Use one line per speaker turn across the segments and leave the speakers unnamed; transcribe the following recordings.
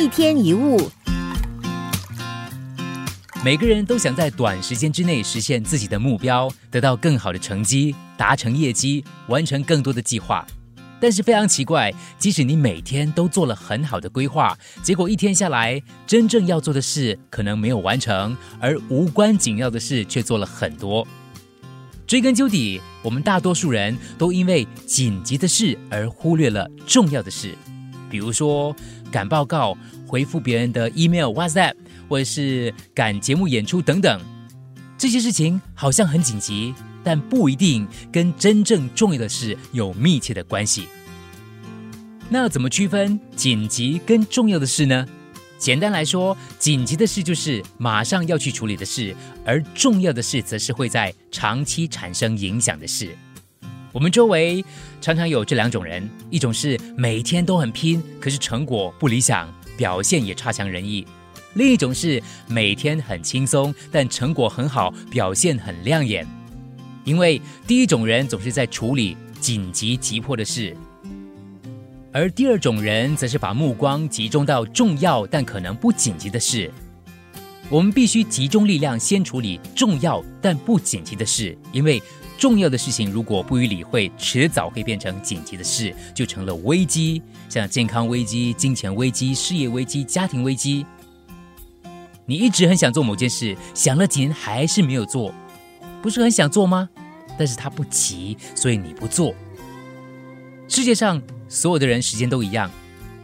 一天一物，
每个人都想在短时间之内实现自己的目标，得到更好的成绩，达成业绩，完成更多的计划。但是非常奇怪，即使你每天都做了很好的规划，结果一天下来，真正要做的事可能没有完成，而无关紧要的事却做了很多。追根究底，我们大多数人都因为紧急的事而忽略了重要的事，比如说赶报告、回复别人的 email、WhatsApp，或者是赶节目演出等等。这些事情好像很紧急。但不一定跟真正重要的事有密切的关系。那怎么区分紧急跟重要的事呢？简单来说，紧急的事就是马上要去处理的事，而重要的事则是会在长期产生影响的事。我们周围常常有这两种人：一种是每天都很拼，可是成果不理想，表现也差强人意；另一种是每天很轻松，但成果很好，表现很亮眼。因为第一种人总是在处理紧急急迫的事，而第二种人则是把目光集中到重要但可能不紧急的事。我们必须集中力量，先处理重要但不紧急的事，因为重要的事情如果不予理会，迟早会变成紧急的事，就成了危机，像健康危机、金钱危机、事业危机、家庭危机。你一直很想做某件事，想了几年还是没有做。不是很想做吗？但是他不急，所以你不做。世界上所有的人时间都一样，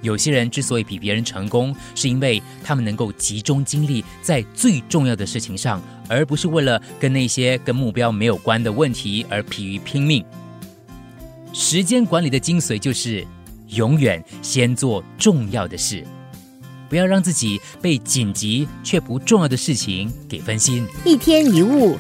有些人之所以比别人成功，是因为他们能够集中精力在最重要的事情上，而不是为了跟那些跟目标没有关的问题而疲于拼命。时间管理的精髓就是永远先做重要的事。不要让自己被紧急却不重要的事情给分心。
一天一物，